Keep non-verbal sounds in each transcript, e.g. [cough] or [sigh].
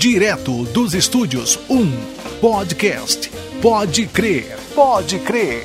Direto dos estúdios 1 Podcast. Pode crer, pode crer.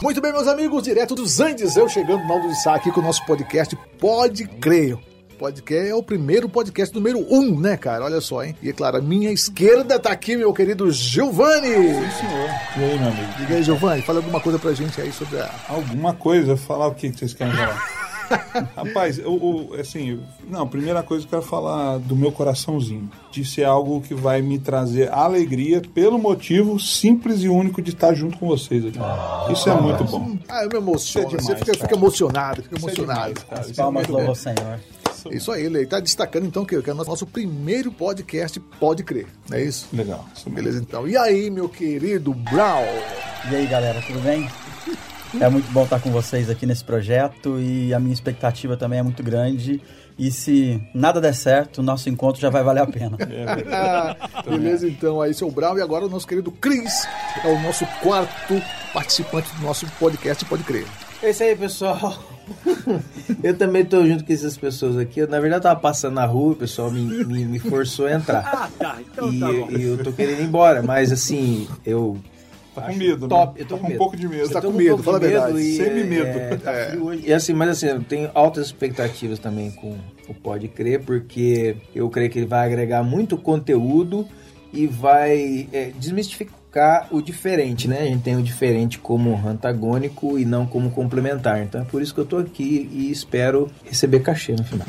Muito bem, meus amigos, direto dos Andes, eu chegando no Aldo de Sá aqui com o nosso podcast Pode Crer. Podcast é o primeiro podcast número um, né, cara? Olha só, hein? E é claro, a minha esquerda tá aqui, meu querido Giovanni. Sim, senhor. E aí, meu amigo? Diga aí, Giovanni, fala alguma coisa pra gente aí sobre a. Alguma coisa? Falar o que vocês querem falar? [laughs] Rapaz, eu, eu, assim, não, primeira coisa eu quero falar do meu coraçãozinho. De ser algo que vai me trazer alegria pelo motivo simples e único de estar junto com vocês aqui. Ah, Isso é muito bom. Ah, eu me emociono. É demais, você fica, fica, emocionado, fica Isso emocionado. É demais, cara. As palmas louvam ao Senhor. Isso aí, ele está destacando então que, que é o nosso primeiro podcast Pode Crer, não é isso? Legal. Isso Beleza, então. E aí, meu querido Brown? E aí, galera, tudo bem? É muito bom estar com vocês aqui nesse projeto e a minha expectativa também é muito grande. E se nada der certo, o nosso encontro já vai valer a pena. [laughs] É, [laughs] Beleza, então. Aí, seu Brown. E agora o nosso querido Cris é o nosso quarto participante do nosso podcast Pode Crer. É isso aí, pessoal. [laughs] eu também estou junto com essas pessoas aqui. Eu, na verdade, eu tava passando na rua, o pessoal me, me, me forçou a entrar. [laughs] Ah, tá. Então e, tá bom. E eu tô querendo ir embora, mas assim, eu Tá com medo, top. Né? Eu tô tá com, um pouco de medo. Você tá com medo, fala a verdade. Semi-medo. É, tá é. frio hoje. E assim, mas assim, eu tenho altas expectativas também com o Pode Crer, porque eu creio que ele vai agregar muito conteúdo e vai é, desmistificar o diferente, né? A gente tem o diferente como antagônico e não como complementar. Então é por isso que eu tô aqui e espero receber cachê no final.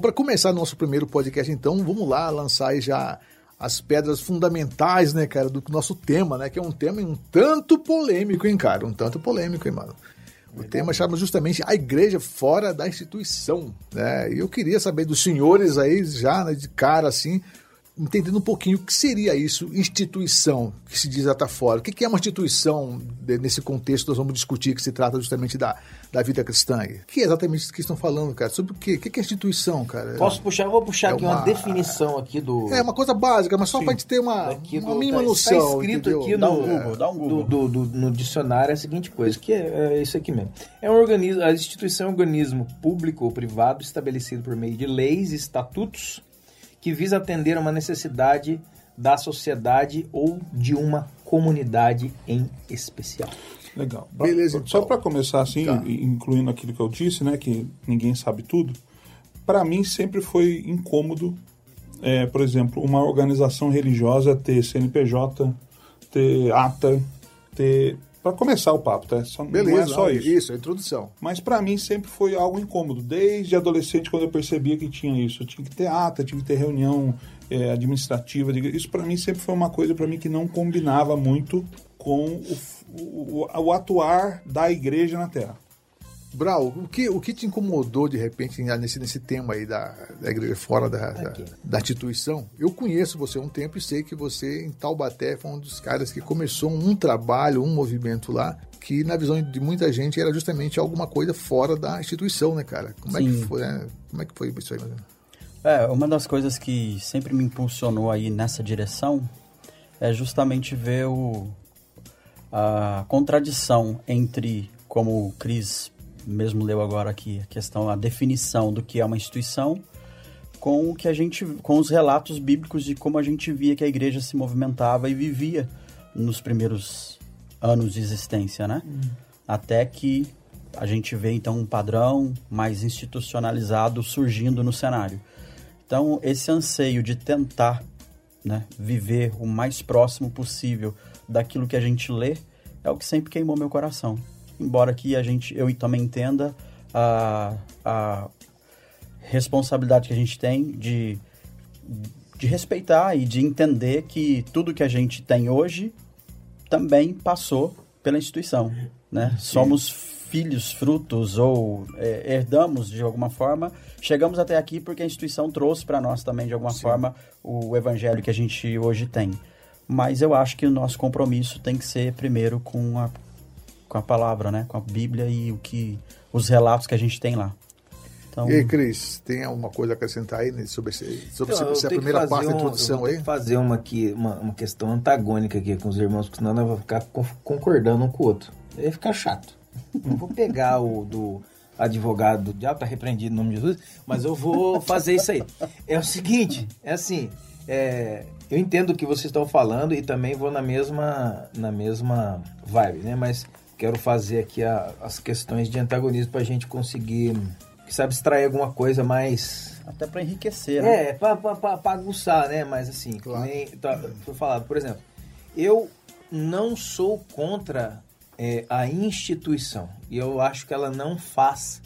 Para começar nosso primeiro podcast, então, vamos lá lançar já as pedras fundamentais, né, cara, do nosso tema, né? Que é um tema um tanto polêmico, hein, cara? Um tanto polêmico, hein, mano? O tema chama justamente a igreja fora da instituição, né? E eu queria saber dos senhores aí, já né, de cara assim, entendendo um pouquinho o que seria isso, instituição, que se diz até fora. O que é uma instituição nesse contexto? Nós vamos discutir que se trata justamente da, da vida cristã. O que é exatamente isso que estão falando, cara? Sobre o quê? O que é instituição, cara? Posso puxar? vou puxar é aqui uma, uma, definição aqui do... É uma coisa básica, mas só para a gente ter uma, uma mínima tá, noção. Está escrito entendeu? aqui no, um Google, dá um Google. Do, do, do, no dicionário é a seguinte coisa, que é, é isso aqui mesmo. É um organismo, a instituição é um organismo público ou privado estabelecido por meio de leis e estatutos que visa atender a uma necessidade da sociedade ou de uma comunidade em especial. Legal. Beleza. Só para começar assim, tá. incluindo aquilo que eu disse, né, que ninguém sabe tudo. Para mim sempre foi incômodo, é, por exemplo, uma organização religiosa ter CNPJ, ter ata, ter para começar o papo, tá? Só, Beleza, não é só isso. Isso, a introdução. Mas para mim sempre foi algo incômodo. Desde adolescente, quando eu percebia que tinha isso. Eu tinha que ter ata, tinha que ter reunião é, administrativa. Isso para mim sempre foi uma coisa para mim que não combinava muito com o, o, o, atuar da igreja na Terra. Brau, o que, o que te incomodou de repente nesse, nesse tema aí da, da igreja fora da, da, da, instituição? Eu conheço você há um tempo e sei que você em Taubaté foi um dos caras que começou um trabalho, um movimento lá que na visão de muita gente era justamente alguma coisa fora da instituição, né, cara? Como Sim. é que foi, né? Como é que foi isso aí? É, uma das coisas que sempre me impulsionou aí nessa direção é justamente ver o, a contradição entre, como o Cris mesmo leu agora aqui a questão, a definição do que é uma instituição, com o que a gente, com os relatos bíblicos de como a gente via que a igreja se movimentava e vivia nos primeiros anos de existência, né? Hum. Até que a gente vê então um padrão mais institucionalizado surgindo no cenário. Então esse anseio de tentar, né, viver o mais próximo possível daquilo que a gente lê é o que sempre queimou meu coração embora que a gente, eu também entenda a, a responsabilidade que a gente tem de, de respeitar e de entender que tudo que a gente tem hoje também passou pela instituição, né? Somos filhos, frutos ou é, herdamos de alguma forma, chegamos até aqui porque a instituição trouxe para nós também de alguma Sim. forma o evangelho que a gente hoje tem. Mas eu acho que o nosso compromisso tem que ser primeiro com a com a palavra, né? Com a Bíblia e o que os relatos que a gente tem lá. Então... E aí, Cris, tem alguma coisa a acrescentar aí sobre, esse, sobre então, essa primeira parte da introdução aí? fazer uma, aqui, uma, uma questão antagônica aqui com os irmãos, porque senão nós vamos ficar concordando um com o outro. Aí fica chato. Não vou pegar o do advogado do diabo, tá repreendido no nome de Jesus, mas eu vou fazer isso aí. É o seguinte, é assim, é, eu entendo o que vocês estão falando e também vou na mesma, na mesma vibe, né? Mas quero fazer aqui a, as questões de antagonismo para a gente conseguir sabe extrair alguma coisa mais. Até para enriquecer, né? É, para aguçar, né? Mas assim, claro. nem, tá, foi falado, por exemplo, eu não sou contra é, a instituição e eu acho que ela não faz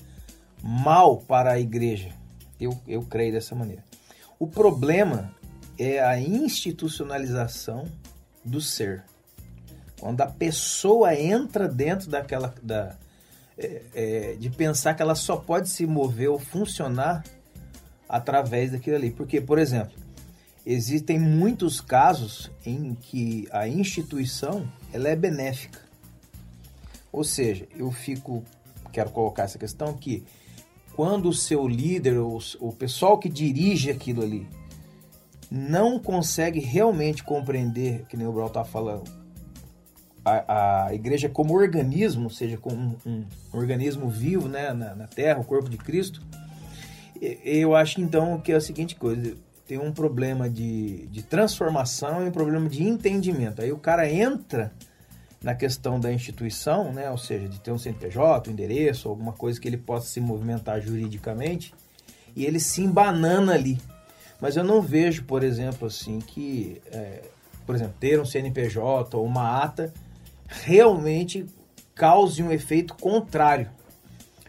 mal para a igreja. Eu, eu creio dessa maneira. O problema é a institucionalização do ser. Quando a pessoa entra dentro daquela da, é, é, de pensar que ela só pode se mover ou funcionar através daquilo ali. Porque, por exemplo, existem muitos casos em que a instituição ela é benéfica. Ou seja, eu fico, quero colocar essa questão que quando o seu líder, ou o pessoal que dirige aquilo ali, não consegue realmente compreender, que nem o Brau está falando, a, a igreja como organismo, seja como um, um, organismo vivo né, na, na, Terra, o corpo de Cristo, eu acho então que é a seguinte coisa, tem um problema de, de transformação e um problema de entendimento. Aí o cara entra na questão da instituição, né, ou seja, de ter um CNPJ, um endereço, alguma coisa que ele possa se movimentar juridicamente, e ele se embanana ali. Mas eu não vejo, por exemplo, assim, que, é, por exemplo, ter um CNPJ ou uma ata realmente cause um efeito contrário.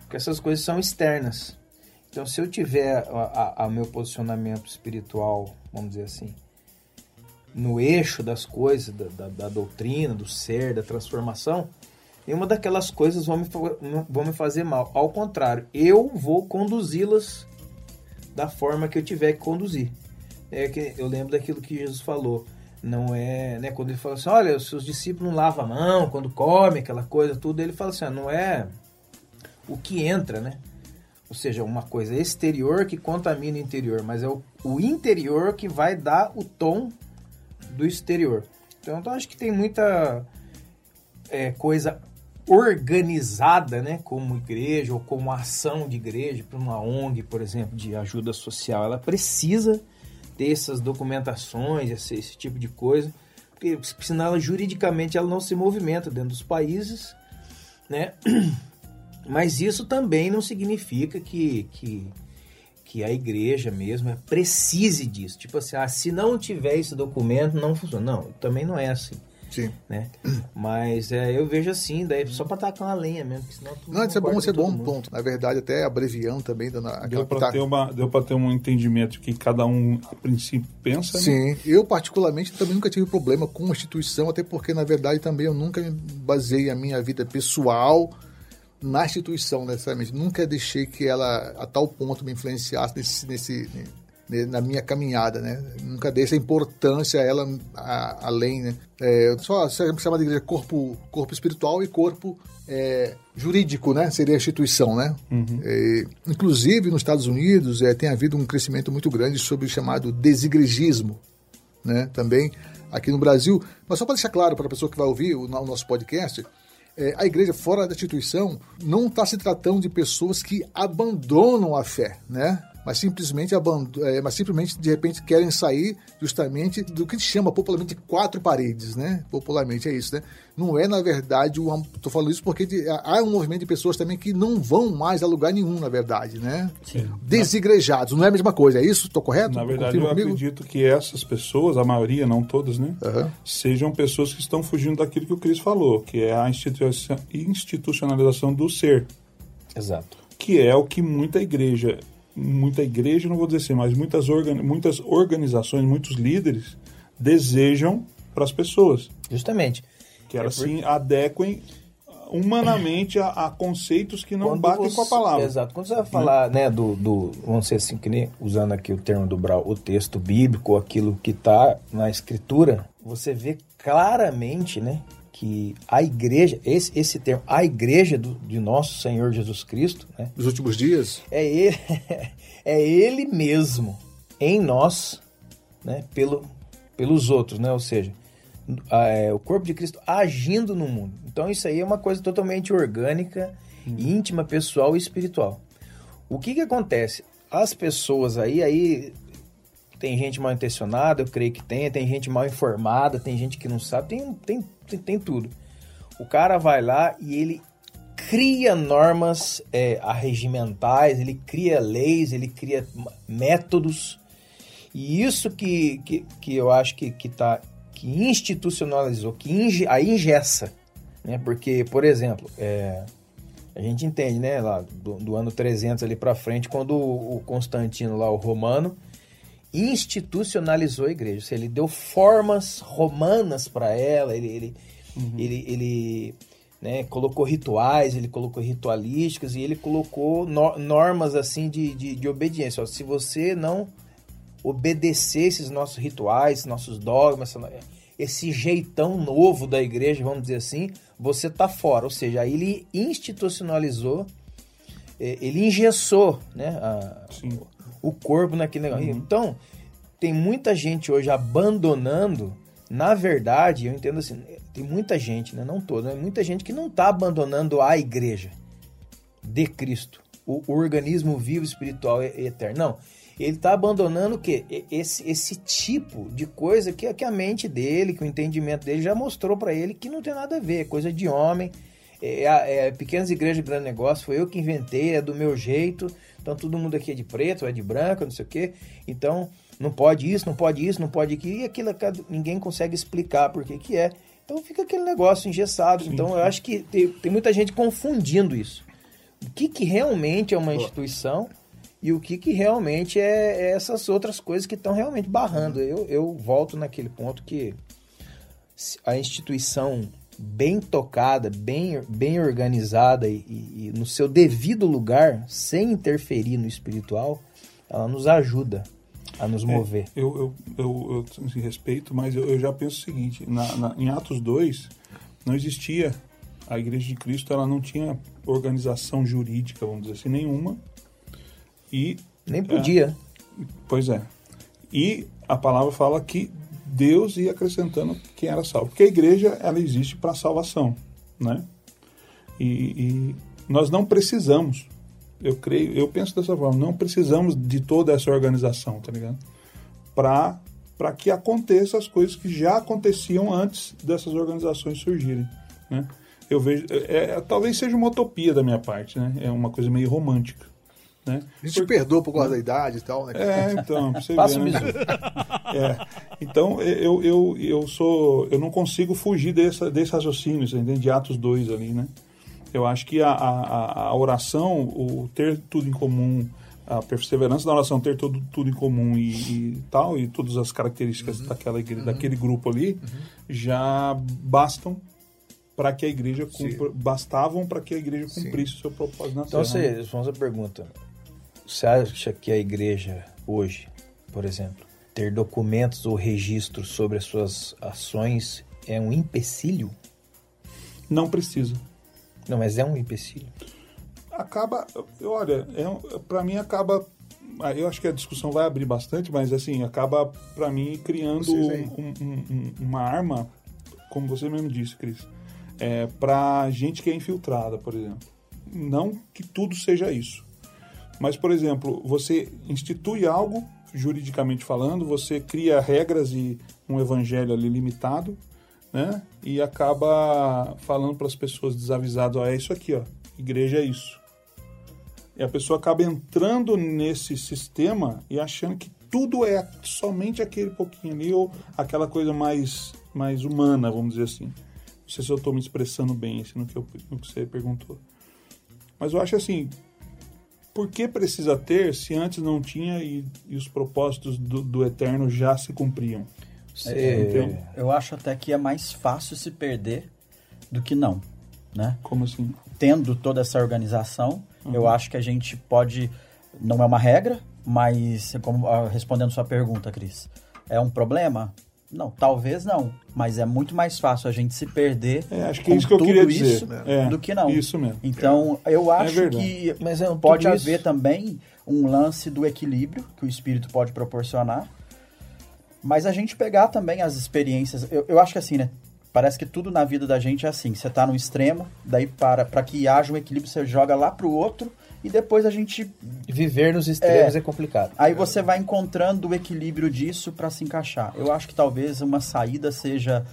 Porque essas coisas são externas. Então, se eu tiver a, a, meu posicionamento espiritual, vamos dizer assim, no eixo das coisas, da, da, da, doutrina, do ser, da transformação, nenhuma daquelas coisas vão me, vão me fazer mal. Ao contrário, eu vou conduzi-las da forma que eu tiver que conduzir. É que eu lembro daquilo que Jesus falou não é, né, quando ele fala assim, olha, os seus discípulos não lavam a mão quando come, aquela coisa, tudo, ele fala assim, ah, não é o que entra, né? Ou seja, uma coisa exterior que contamina o interior, mas é o, o interior que vai dar o tom do exterior. Então, eu acho que tem muita é, coisa organizada, né, como igreja ou como ação de igreja, para uma ONG, por exemplo, de ajuda social, ela precisa ter essas documentações, esse, esse tipo de coisa, porque senão ela, juridicamente ela não se movimenta dentro dos países, né? [clears throat] Mas isso também não significa que, que, que a igreja mesmo precise disso. Tipo assim, ah, se não tiver esse documento, não funciona. Não, também não é assim. Sim. Né? Mas é, eu vejo assim, daí só para tacar uma lenha mesmo, senão Não, isso é bom, isso é bom, ponto. Na verdade, até abreviando também, dando deu para ter, uma, deu ter um entendimento que cada um, a princípio, pensa. Né? Sim, né? eu particularmente também nunca tive problema com instituição, até porque, na verdade, também eu nunca baseei a minha vida pessoal na instituição, necessariamente. Nunca deixei que ela, a tal ponto, me influenciasse nesse, nesse na minha caminhada, né? Nunca dei essa importância a ela a, além, né? É, só chama de igreja corpo, corpo espiritual e corpo é, jurídico, né? Seria a instituição, né? Uhum. É, inclusive, nos Estados Unidos, é, tem havido um crescimento muito grande sobre o chamado desigregismo, né? Também aqui no Brasil. Mas só para deixar claro para a pessoa que vai ouvir o, o nosso podcast, é, a igreja fora da instituição não está se tratando de pessoas que abandonam a fé, né? Mas simplesmente é, mas simplesmente de repente querem sair justamente do que se chama popularmente de quatro paredes, né? Popularmente é isso, né? Não é na verdade, estou falando isso porque há um movimento de pessoas também que não vão mais a lugar nenhum, na verdade, né? Sim. Desigrejados, não é a mesma coisa, é isso? Estou correto? Na verdade, eu comigo? acredito que essas pessoas, a maioria, não todas, né? Uhum. Sejam pessoas que estão fugindo daquilo que o Cris falou, que é a institucionalização do ser. Exato. Que é o que muita igreja muita igreja, não vou dizer assim, mas muitas, organ, muitas organizações, muitos líderes desejam para as pessoas. Justamente. Que elas é se adequem humanamente a, a, conceitos que não Quando batem você, com a palavra. Exato. Quando você vai falar, né, do, do, vamos dizer assim, que nem usando aqui o termo do Brau, o texto bíblico, aquilo que está na escritura, você vê claramente, né, que a igreja, esse, esse termo, a igreja do, de nosso Senhor Jesus Cristo, né? Dos últimos dias? É ele, [laughs] é ele mesmo em nós, né? Pelo, pelos outros, né? Ou seja, é, o corpo de Cristo agindo no mundo. Então isso aí é uma coisa totalmente orgânica, hum. íntima, pessoal e espiritual. O que que acontece? As pessoas aí, aí tem gente mal intencionada, eu creio que tem, tem gente mal informada, tem gente que não sabe, tem, tem, tem, tem tudo. O cara vai lá e ele cria normas é, arregimentais, ele cria leis, ele cria métodos. E isso que, que, que eu acho que, que, tá, que institucionalizou, que inge, a ingessa. Né? Porque, por exemplo, é, a gente entende, né, lá do, do ano 300 ali para frente, quando o, o Constantino lá, o romano, institucionalizou a igreja. Seja, ele deu formas romanas para ela, ele, ele, uhum. ele, ele né, colocou rituais, ele colocou ritualísticas e ele colocou no, normas assim de, de, de obediência. Ó, se você não obedecer esses nossos rituais, nossos dogmas, esse jeitão novo da igreja, vamos dizer assim, você tá fora. Ou seja, aí ele institucionalizou, é, ele engessou né, a, o corpo naquele negócio. Uhum. Então, tem muita gente hoje abandonando. Na verdade, eu entendo assim, tem muita gente, né, não toda, né, muita gente que não está abandonando a igreja de Cristo, o, o organismo vivo, espiritual e eterno. Não, ele está abandonando o quê? Esse, esse tipo de coisa que, que a mente dele, que o entendimento dele já mostrou para ele que não tem nada a ver, é coisa de homem, é, é, é pequenas igrejas de grande negócio, foi eu que inventei, é do meu jeito, então todo mundo aqui é de preto, é de branco, não sei o quê. Então não pode isso, não pode isso, não pode aquilo. E aquilo ninguém consegue explicar por que, que é. Então fica aquele negócio engessado. Sim, então sim. eu acho que tem, tem, muita gente confundindo isso. O que, que realmente é uma instituição e o que, que realmente é, é essas outras coisas que estão realmente barrando. Eu, eu volto naquele ponto que a instituição bem tocada, bem, bem organizada e, e, no seu devido lugar, sem interferir no espiritual, ela nos ajuda a nos é, mover. Eu, eu, eu, eu assim, respeito, mas eu, eu, já penso o seguinte: na, na, em Atos 2, não existia. A Igreja de Cristo ela não tinha organização jurídica, vamos dizer assim, nenhuma. E. Nem podia. É, pois é. E a palavra fala que Deus ia acrescentando quem era salvo. Porque a igreja, ela existe para salvação, né? E, e, nós não precisamos, eu creio, eu penso dessa forma, não precisamos de toda essa organização, tá ligado? Para para que aconteça as coisas que já aconteciam antes dessas organizações surgirem, né? Eu vejo, é, é, talvez seja uma utopia da minha parte, né? É uma coisa meio romântica. Né? A gente Porque... perdoa por causa da idade e tal, né? É, então, você vê, né? é. Então, eu, eu, eu sou. Eu não consigo fugir desse, desse raciocínio? De Atos 2 ali, né? Eu acho que a, a, a oração, o ter tudo em comum, a perseverança da oração, ter tudo, tudo em comum e, e tal, e todas as características uhum. daquela igreja, uhum. daquele grupo ali, uhum. já bastam para que a igreja cumpra, bastavam para que a igreja cumprisse Sim. o seu propósito na então, terra. Então, você, vamos a pergunta. Você acha que a igreja hoje, por exemplo, ter documentos ou registros sobre as suas ações é um empecilho? Não precisa. Não, mas é um empecilho. Acaba, olha, é, para mim acaba eu acho que a discussão vai abrir bastante, mas assim, acaba para mim criando um, um, um, uma arma, como você mesmo disse, Cris, é, para gente que é infiltrada, por exemplo. Não que tudo seja isso, mas, por exemplo, você institui algo, juridicamente falando, você cria regras e um evangelho ali limitado, né? E acaba falando para as pessoas desavisadas, ó, é isso aqui, ó, igreja é isso. E a pessoa acaba entrando nesse sistema e achando que tudo é somente aquele pouquinho ali ou aquela coisa mais, mais humana, vamos dizer assim. Não sei se eu estou me expressando bem assim, no, que eu, no que você perguntou. Mas eu acho assim, por que precisa ter se antes não tinha e, e os propósitos do, do, eterno já se cumpriam? É, eu acho até que é mais fácil se perder do que não, né? Como assim? Tendo toda essa organização, uhum. eu acho que a gente pode, não é uma regra, mas como ah, respondendo sua pergunta, Cris, é um problema? Não, talvez não. Mas é muito mais fácil a gente se perder. É, acho que é isso que eu queria dizer. É, do que não. Isso mesmo. Então, eu é acho que mas é pode haver isso. também um lance do equilíbrio que o espírito pode proporcionar. Mas a gente pegar também as experiências. Eu, eu acho que assim, né? Parece que tudo na vida da gente é assim. Você tá no extremo, daí para para que haja um equilíbrio, você joga lá pro outro e depois a gente viver nos extremos é, é complicado. Aí você vai encontrando o equilíbrio disso para se encaixar. Eu acho que talvez uma saída seja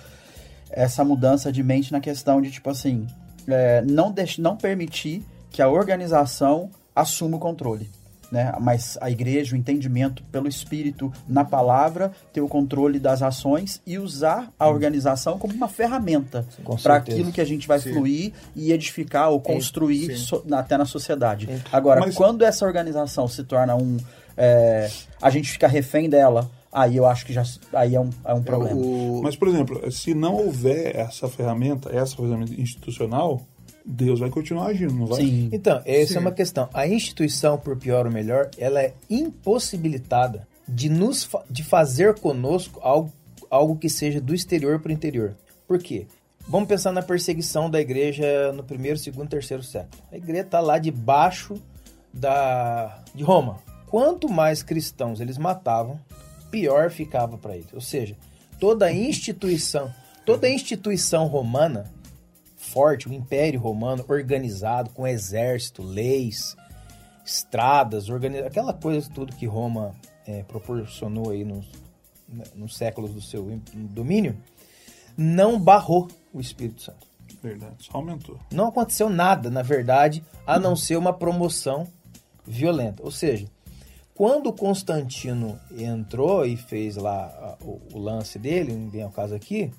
essa mudança de mente na questão de tipo assim, é, não não permitir que a organização assuma o controle né? Mas a igreja, o entendimento pelo Espírito na palavra, ter o controle das ações e usar a organização como uma ferramenta para aquilo que a gente vai Sim. fluir e edificar ou construir so, até na sociedade. Sim. Agora, Mas... quando essa organização se torna um. É, a gente fica refém dela aí eu acho que já aí é um, é um problema. O... Mas, por exemplo, se não houver essa ferramenta, essa ferramenta institucional, Deus vai continuar agindo, não vai? Sim. Então, essa Sim. é uma questão. A instituição, por pior ou melhor, ela é impossibilitada de nos de fazer conosco algo, algo que seja do exterior para o interior. Por quê? Vamos pensar na perseguição da igreja no primeiro, segundo, terceiro século. A igreja está lá debaixo da de Roma. Quanto mais cristãos eles matavam, pior ficava para eles. Ou seja, toda instituição, toda instituição romana forte, o Império Romano organizado, com exército, leis, estradas, organiz... aquela coisa tudo que Roma é, proporcionou aí nos, né, nos séculos do seu domínio, não barrou o Espírito Santo. Verdade, só aumentou. Não aconteceu nada, na verdade, a não ser uma promoção violenta. Ou seja, quando Constantino entrou e fez lá o, o lance dele, não vem ao caso aqui,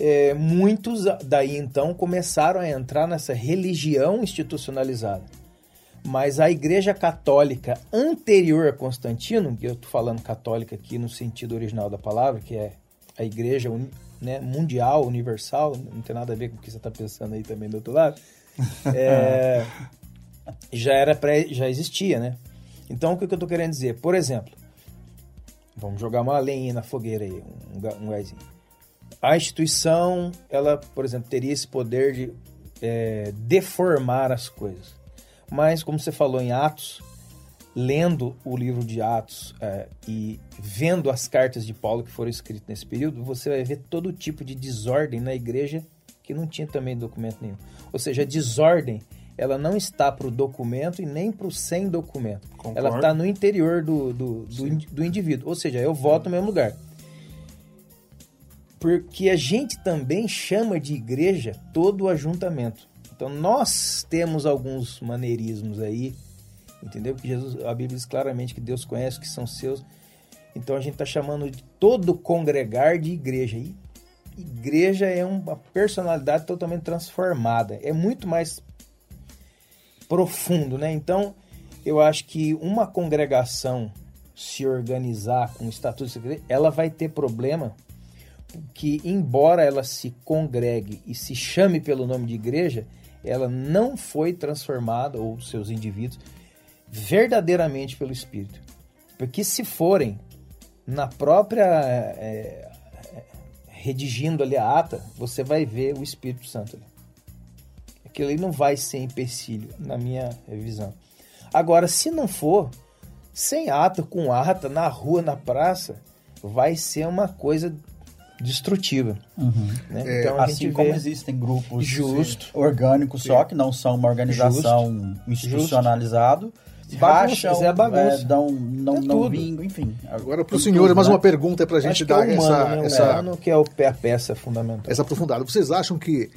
é, muitos daí então começaram a entrar nessa religião institucionalizada. Mas a Igreja Católica anterior a Constantino, que eu estou falando católica aqui no sentido original da palavra, que é a Igreja né, mundial, universal, não tem nada a ver com o que você está pensando aí também do outro lado, é, [laughs] já era pré, já existia, né? Então o que, que eu estou querendo dizer? Por exemplo, vamos jogar uma lenha na fogueira aí, um, um gásinho a instituição, ela, por exemplo, teria esse poder de é, deformar as coisas. Mas, como você falou em Atos, lendo o livro de Atos é, e vendo as cartas de Paulo que foram escritas nesse período, você vai ver todo tipo de desordem na igreja que não tinha também documento nenhum. Ou seja, a desordem ela não está para o documento e nem para o sem documento. Concordo. Ela está no interior do, do, do, do, indivíduo. Ou seja, eu voto no mesmo lugar porque a gente também chama de igreja todo o ajuntamento. Então nós temos alguns maneirismos aí, entendeu? Que Jesus, a Bíblia diz claramente que Deus conhece que são seus. Então a gente está chamando de todo congregar de igreja. E igreja é uma personalidade totalmente transformada. É muito mais profundo, né? Então eu acho que uma congregação se organizar com o estatuto de igreja, ela vai ter problema que, embora ela se congregue e se chame pelo nome de igreja, ela não foi transformada, ou seus indivíduos, verdadeiramente pelo Espírito. Porque se forem na própria. É, redigindo ali a ata, você vai ver o Espírito Santo ali. Aquilo ali não vai ser empecilho, na minha visão. Agora, se não for, sem ata, com ata, na rua, na praça, vai ser uma coisa destrutiva. Uhum. Né? É, então, assim como existem grupos justo, orgânicos só, que não são uma organização justo, institucionalizada, baixam, é bagunça. É, dão, não, é não bingo, enfim. Agora para o senhor, né? mais uma pergunta para a gente dar é humano, essa, né? essa... que é o, a peça fundamental. Essa aprofundada. Vocês acham que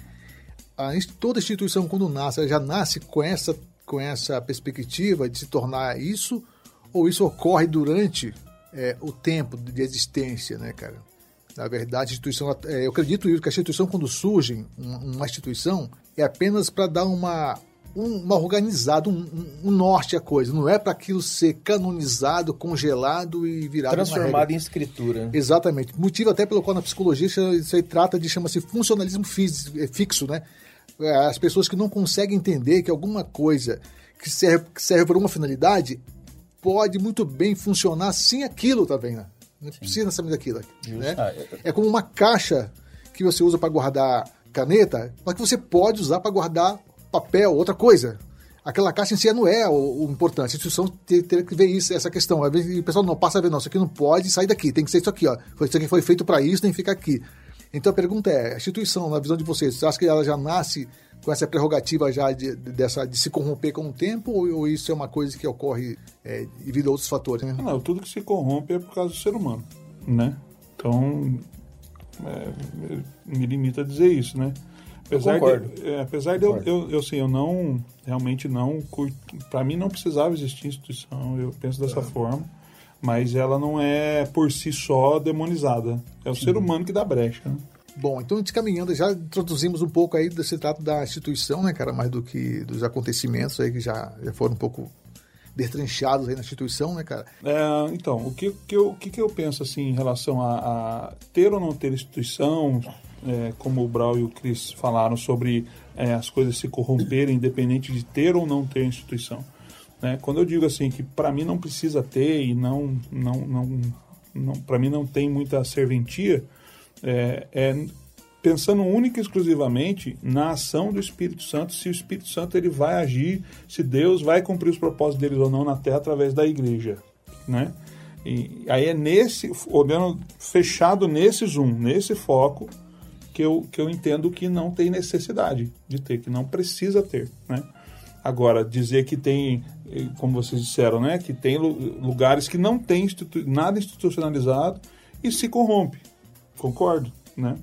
a, toda instituição, quando nasce, já nasce com essa, com essa perspectiva de se tornar isso, ou isso ocorre durante é, o tempo de existência, né, cara? Na verdade, a instituição, é, eu acredito que a instituição, quando surge, uma instituição, é apenas para dar uma, uma organizada, um, um, norte à coisa. Não é para aquilo ser canonizado, congelado e virado Transformado em escritura. Exatamente. Motivo até pelo qual na psicologia isso aí trata de, chama-se funcionalismo é, fixo, né? É, as pessoas que não conseguem entender que alguma coisa que serve, que serve por uma finalidade pode muito bem funcionar sem aquilo também, né? Não precisa necessariamente daquilo. Né? Ah, é como uma caixa que você usa para guardar caneta, mas que você pode usar para guardar papel, outra coisa. Aquela caixa em si não é o, o importante. A instituição teria que ver isso, essa questão. Às vezes o pessoal não passa a ver, não, isso aqui não pode sair daqui, tem que ser isso aqui, ó. Isso aqui foi feito para isso, tem que ficar aqui. Então a pergunta é, a instituição, na visão de vocês, você acha que ela já nasce com essa prerrogativa já de, de, dessa, de se corromper com o tempo ou, ou isso é uma coisa que ocorre é, devido a outros fatores? Né? Não, tudo que se corrompe é por causa do ser humano, né? Então, é, me limita a dizer isso, né? Apesar de, é, apesar de eu, eu, eu, assim, eu não, realmente não, para mim não precisava existir instituição, eu penso dessa é. forma, mas ela não é por si só demonizada, é o Sim. ser humano que dá brecha, né? Bom, então caminhando, já introduzimos um pouco aí desse trato da instituição, né, cara, mais do que dos acontecimentos aí que já, já foram um pouco detranchados aí na instituição, né, cara? É, então, o que, que, eu, o que, que eu penso, assim, em relação a, a ter ou não ter instituição, é, como o Brau e o Cris falaram sobre é, as coisas se corromperem, independente de ter ou não ter instituição. Né? Quando eu digo assim que para mim não precisa ter e não, não, não, não para mim não tem muita serventia, é, é pensando única e exclusivamente na ação do Espírito Santo, se o Espírito Santo ele vai agir, se Deus vai cumprir os propósitos deles ou não na Terra através da igreja, né? E aí é nesse, olhando fechado nesse zoom, nesse foco, que eu, que eu entendo que não tem necessidade de ter, que não precisa ter, né? Agora, dizer que tem, como vocês disseram, né, que tem lugares que não tem institu nada institucionalizado e se corrompe. Concordo, né?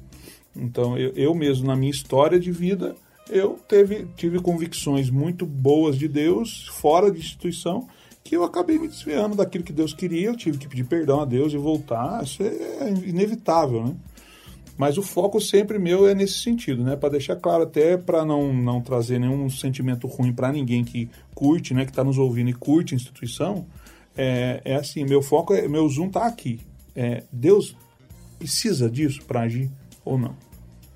Então, eu, eu mesmo, na minha história de vida, eu teve, tive convicções muito boas de Deus, fora de instituição, que eu acabei me desviando daquilo que Deus queria, eu tive que pedir perdão a Deus e voltar, isso é inevitável, né? Mas o foco sempre meu é nesse sentido, né? Para deixar claro até para não, não trazer nenhum sentimento ruim para ninguém que curte, né? Que está nos ouvindo e curte a instituição, é, é assim, meu foco, é, meu zoom tá aqui. É, Deus precisa disso para agir ou não?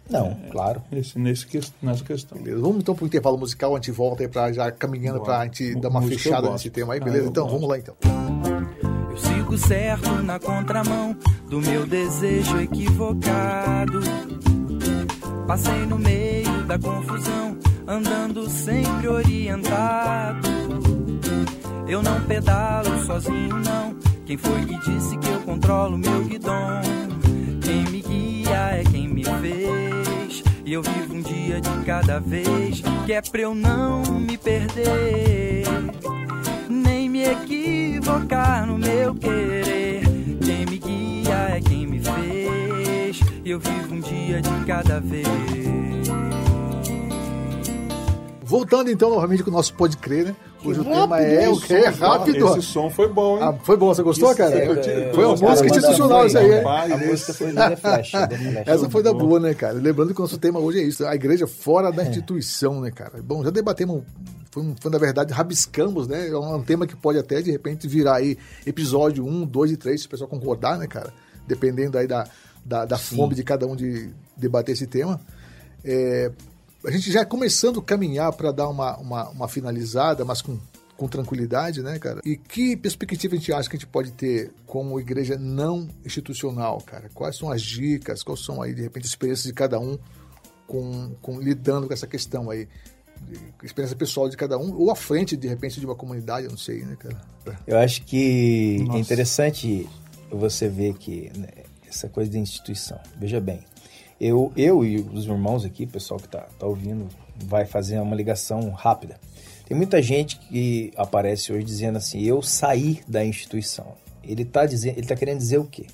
Não, é, claro. Esse, nesse, nessa questão. Beleza. Vamos então para o intervalo musical, a gente volta aí para já caminhando para a gente dar uma fechada nesse tema aí, beleza? Ah, então, gosto. vamos lá então. Eu sigo certo na contramão do meu desejo equivocado. Passei no meio da confusão, andando sempre orientado. Eu não pedalo sozinho, não. Quem foi que disse que eu controlo meu guidão? Quem me guia é quem me fez. E eu vivo um dia de cada vez, que é pra eu não me perder me equivocar no meu querer. Quem me guia é quem me fez. Eu vivo um dia de cada vez. Voltando então novamente com o nosso Pode Crer, né? Hoje o tema é o que? É rápido. Esse som foi bom, hein? Ah, foi bom, você gostou, isso, cara? É, foi uma música institucional isso aí, hein? A música foi da Flash. Essa foi da boa, né, cara? Lembrando que o nosso tema hoje é isso, a igreja fora da é. instituição, né, cara? Bom, já debatemos foi, foi, na verdade, rabiscamos, né? É um tema que pode até, de repente, virar aí episódio 1, 2 e 3, se o pessoal concordar, né, cara? Dependendo aí da, da, da fome de cada um de debater esse tema. É, a gente já começando a caminhar para dar uma, uma, uma, finalizada, mas com, com tranquilidade, né, cara? E que perspectiva a gente acha que a gente pode ter como igreja não institucional, cara? Quais são as dicas, quais são aí, de repente, as experiências de cada um com, com lidando com essa questão aí? experiência pessoal de cada um, ou à frente, de repente, de uma comunidade, eu não sei, né, cara? Eu acho que é Nossa. é interessante você ver que né, essa coisa de instituição. Veja bem, eu, eu e os irmãos aqui, pessoal que está tá ouvindo, vai fazer uma ligação rápida. Tem muita gente que aparece hoje dizendo assim, eu saí da instituição. Ele está dizendo, ele tá querendo dizer o quê?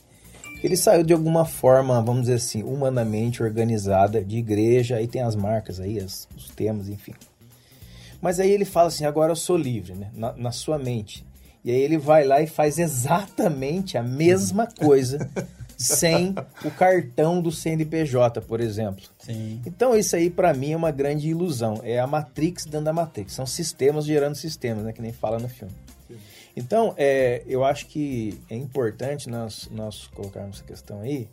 Ele saiu de alguma forma, vamos dizer assim, humanamente organizada de igreja, aí tem as marcas aí, as, os temas, enfim. Mas aí ele fala assim, agora eu sou livre, né? Na, na sua mente. E aí ele vai lá e faz exatamente a mesma coisa sem o cartão do CNPJ, por exemplo. Sim. Então isso aí para mim é uma grande ilusão. É a Matrix dentro da Matrix. São sistemas gerando sistemas, né? Que nem fala no filme. Então, é, eu acho que é importante nós, nós colocarmos essa questão aí,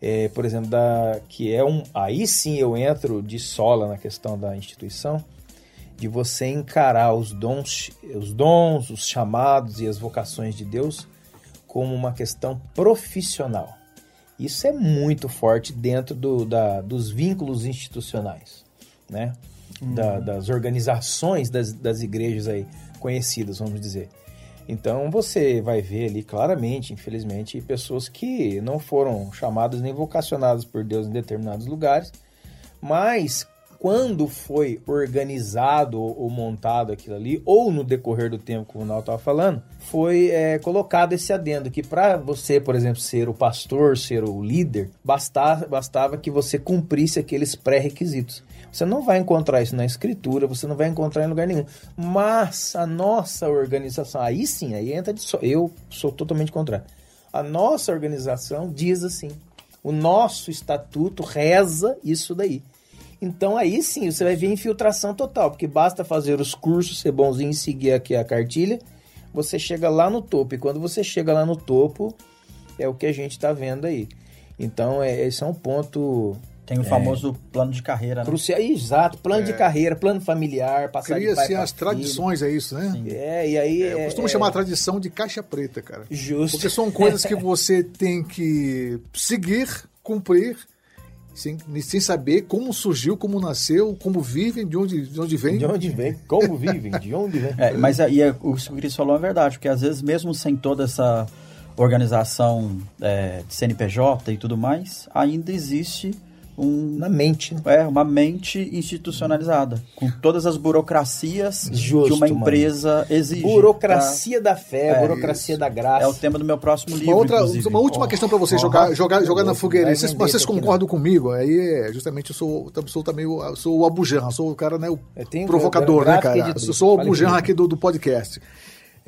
é, por exemplo, da, que é um. Aí sim eu entro de sola na questão da instituição, de você encarar os dons, os dons, os chamados e as vocações de Deus como uma questão profissional. Isso é muito forte dentro do, da, dos vínculos institucionais, né? Uhum. Da, das organizações das, das igrejas aí conhecidas, vamos dizer. Então você vai ver ali claramente, infelizmente, pessoas que não foram chamadas nem vocacionadas por Deus em determinados lugares, mas quando foi organizado ou montado aquilo ali, ou no decorrer do tempo, como o Nal estava falando, foi é, colocado esse adendo que para você, por exemplo, ser o pastor, ser o líder, bastava, bastava que você cumprisse aqueles pré-requisitos. Você não vai encontrar isso na escritura, você não vai encontrar em lugar nenhum. Mas a nossa organização, aí sim, aí entra de só. Eu sou totalmente contrário. A nossa organização diz assim: o nosso estatuto reza isso daí. Então aí sim você vai ver infiltração total, porque basta fazer os cursos, ser bonzinho e seguir aqui a cartilha, você chega lá no topo. E quando você chega lá no topo, é o que a gente está vendo aí. Então é, esse é um ponto tem o famoso é. plano de carreira, né? Crucial, exato, plano é. de carreira, plano familiar, passar Cria-se as tradições, é isso, né? Sim. É, e aí... É, eu costumo é, chamar a tradição de caixa preta, cara. Justo. Porque são coisas que [laughs] você tem que seguir, cumprir, sem, sem saber como surgiu, como nasceu, como vivem, de onde, de onde vem. De onde vem, como vivem, de onde vem. [laughs] É, mas aí, é, o que o Cris falou é verdade, porque às vezes mesmo sem toda essa organização é, de CNPJ e tudo mais, ainda existe um, na mente. Né? É, uma mente institucionalizada, com todas as burocracias Justo, que uma empresa mano. exige. Burocracia pra... da fé, é, burocracia isso. da graça. É o tema do meu próximo livro, Uma, outra, uma última oh, questão para você oh, jogar, jogar, jogar na fogueira. Vocês, vocês concordam comigo? Aí, é, justamente, eu sou, eu sou também o, sou o Abujan, sou o cara, né, o provocador, né, cara? Eu sou o Abujan aqui do, do podcast.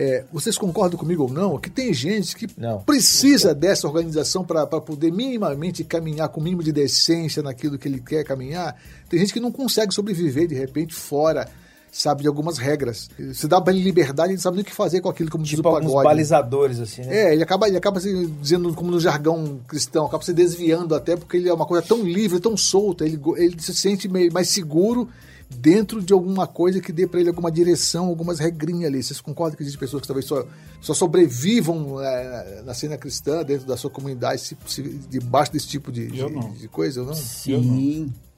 É, vocês concordam comigo ou não? Que tem gente que não. precisa dessa organização para poder minimamente caminhar com o mínimo de decência naquilo que ele quer caminhar. Tem gente que não consegue sobreviver de repente fora sabe de algumas regras. Se dá para ele liberdade, ele sabe nem o que fazer com aquilo, como tipo diz o pagode. balizadores, assim, né? É, ele acaba, ele acaba se dizendo, como no jargão cristão, acaba se desviando até porque ele é uma coisa tão livre, tão solta, ele, ele se sente meio mais seguro dentro de alguma coisa que dê para ele alguma direção, algumas regrinhas ali. Vocês concordam que existem pessoas que talvez só, só sobrevivam é, na cena cristã, dentro da sua comunidade, se, se, debaixo desse tipo de, de, de, coisa ou não? Sim.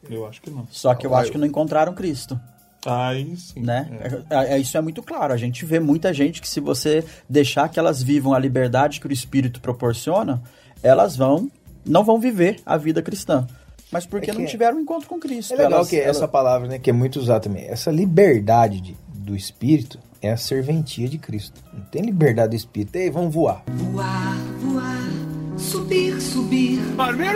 Eu, não. eu acho que não. Só que eu ah, acho eu... que não encontraram Cristo. Aí sim. Né? É. É, é. isso é muito claro. A gente vê muita gente que se você deixar que elas vivam a liberdade que o Espírito proporciona, elas vão não vão viver a vida cristã mas porque é não tiveram um encontro com Cristo. É legal elas, que elas... essa palavra, né, que é muito usada também, essa liberdade de, do Espírito é a serventia de Cristo. Não tem liberdade do Espírito. Ei, vamos voar. Voar, voar, subir, subir.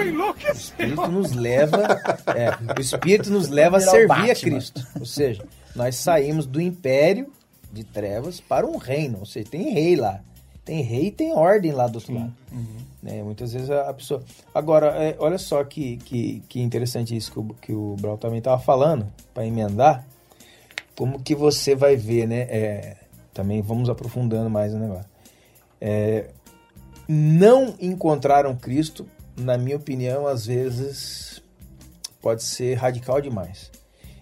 Enlouqueceu. O Espírito nos leva, é, o Espírito nos leva a servir a Cristo. Ou seja, nós saímos do império de trevas para um reino. Ou seja, tem rei lá. Tem rei e tem ordem lá do outro Sim. lado. Uhum. Né? Muitas vezes a, pessoa. Agora, é, olha só que, que, que interessante isso que o, que o Brau também estava falando, para emendar. Como que você vai ver, né? É, também vamos aprofundando mais o negócio. É, não encontraram Cristo, na minha opinião, às vezes pode ser radical demais.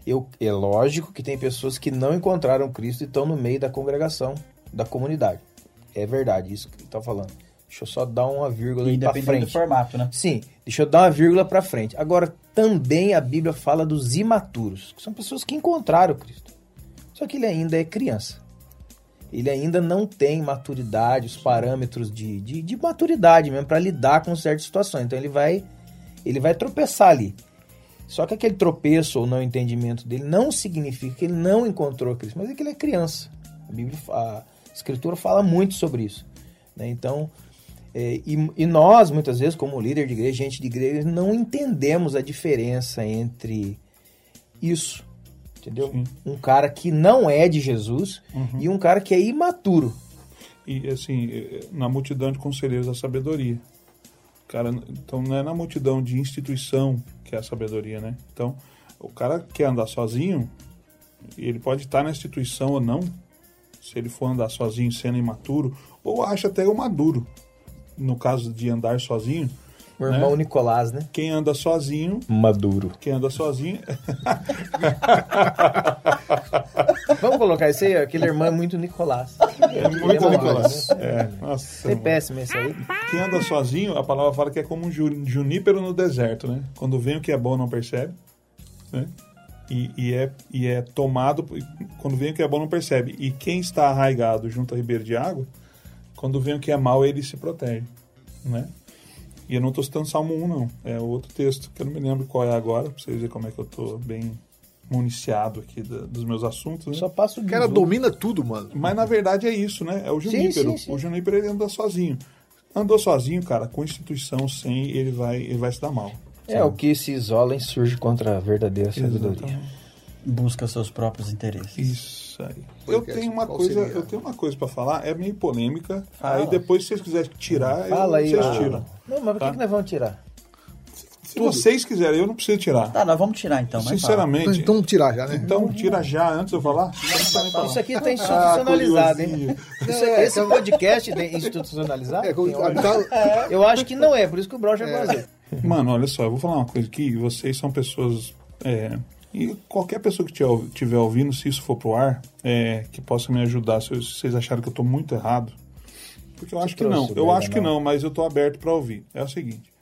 Eu, é lógico que tem pessoas que não encontraram Cristo e estão no meio da congregação, da comunidade. É verdade isso que ele está falando. Deixa eu só dar uma vírgula para frente. do formato, né? Sim, deixa eu dar uma vírgula para frente. Agora, também a Bíblia fala dos imaturos, que são pessoas que encontraram Cristo. Só que ele ainda é criança. Ele ainda não tem maturidade, os parâmetros de, de, de maturidade mesmo para lidar com certas situações. Então ele vai, ele vai tropeçar ali. Só que aquele tropeço ou não entendimento dele não significa que ele não encontrou Cristo, mas é que ele é criança. A Bíblia, a Escritura fala muito sobre isso. Né? Então, é, e, e, nós, muitas vezes, como líder de igreja, gente de igreja, não entendemos a diferença entre isso, entendeu? Sim. Um cara que não é de Jesus uhum. e um cara que é imaturo. E, assim, é, na multidão de conselheiros da sabedoria. Cara, então não é na multidão de instituição que é a sabedoria, né? Então, o cara quer andar sozinho, ele pode estar na instituição ou não, se ele for andar sozinho sendo imaturo, ou acha até o maduro no caso de andar sozinho. O irmão né? Nicolás, né? Quem anda sozinho. Maduro. Quem anda sozinho. [laughs] Vamos colocar isso aí, aquele irmão é muito Nicolás. É muito Nicolás. É. Nossa, é péssimo esse aí. Quem anda sozinho, a palavra fala que é como um junípero no deserto, né? Quando vem o que é bom, não percebe. Né? E, e, é, e é tomado, quando vem o que é bom, não percebe. E quem está arraigado junto a ribeira de água, quando vem o que é mal, ele se protege. Né? E eu não estou citando Salmo 1, não. É outro texto, que eu não me lembro qual é agora, para vocês verem como é que eu estou bem municiado aqui da, dos meus assuntos. Né? Só passa o cara domina tudo, mano. Mas na verdade é isso, né? É o Junípero. Sim, sim, sim. O Junípero ele anda sozinho. Andou sozinho, cara, com instituição, sem, ele vai, ele vai se dar mal. É, o que se isola insurge contra a verdadeira sabedoria. Busca seus próprios interesses. Isso aí. Eu tenho uma coisa, eu tenho uma coisa para falar, é meio polêmica. Fala. Aí depois se vocês quiserem tirar, Fala eu, aí, vocês tiram. Não, mas por tá? que, nós vamos tirar? Se Tudo. vocês quiserem, eu não preciso tirar. Tá, nós vamos tirar então. Sinceramente. Então, então tirar já, né? Então tira já antes de eu falar. Isso aqui está institucionalizado, ah, hein? Isso, é, esse podcast é institucionalizado? É, tá- eu acho que não é, por isso que o Brocha é fazer. Mano, olha só, eu vou falar uma coisa aqui. Vocês são pessoas. É, e qualquer pessoa que estiver ouvindo, se isso for pro ar, é, que possa me ajudar, se vocês acharem que eu estou muito errado. Porque eu acho que não. Eu acho que não, mas eu estou aberto para ouvir. É o seguinte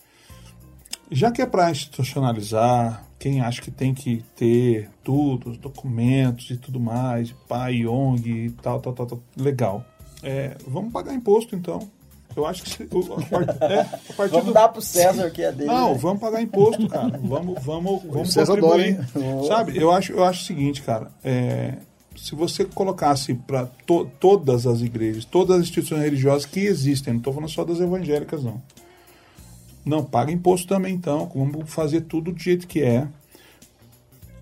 já que é para institucionalizar, quem acha que tem que ter tudo, os documentos e tudo mais, pai, ONG e tal, tal, tal, tal legal. É, vamos pagar imposto então. Eu acho que o, a part, é, a partir vamos do... dar pro César que é dele. Não, né? vamos pagar imposto, cara. Vamos, vamos, vamos César contribuir. Sabe? Eu acho, eu acho o seguinte, cara. É, se você colocasse para to, todas as igrejas, todas as instituições religiosas que existem, não estou falando só das evangélicas, não não, paga imposto também então, vamos fazer tudo do jeito que é.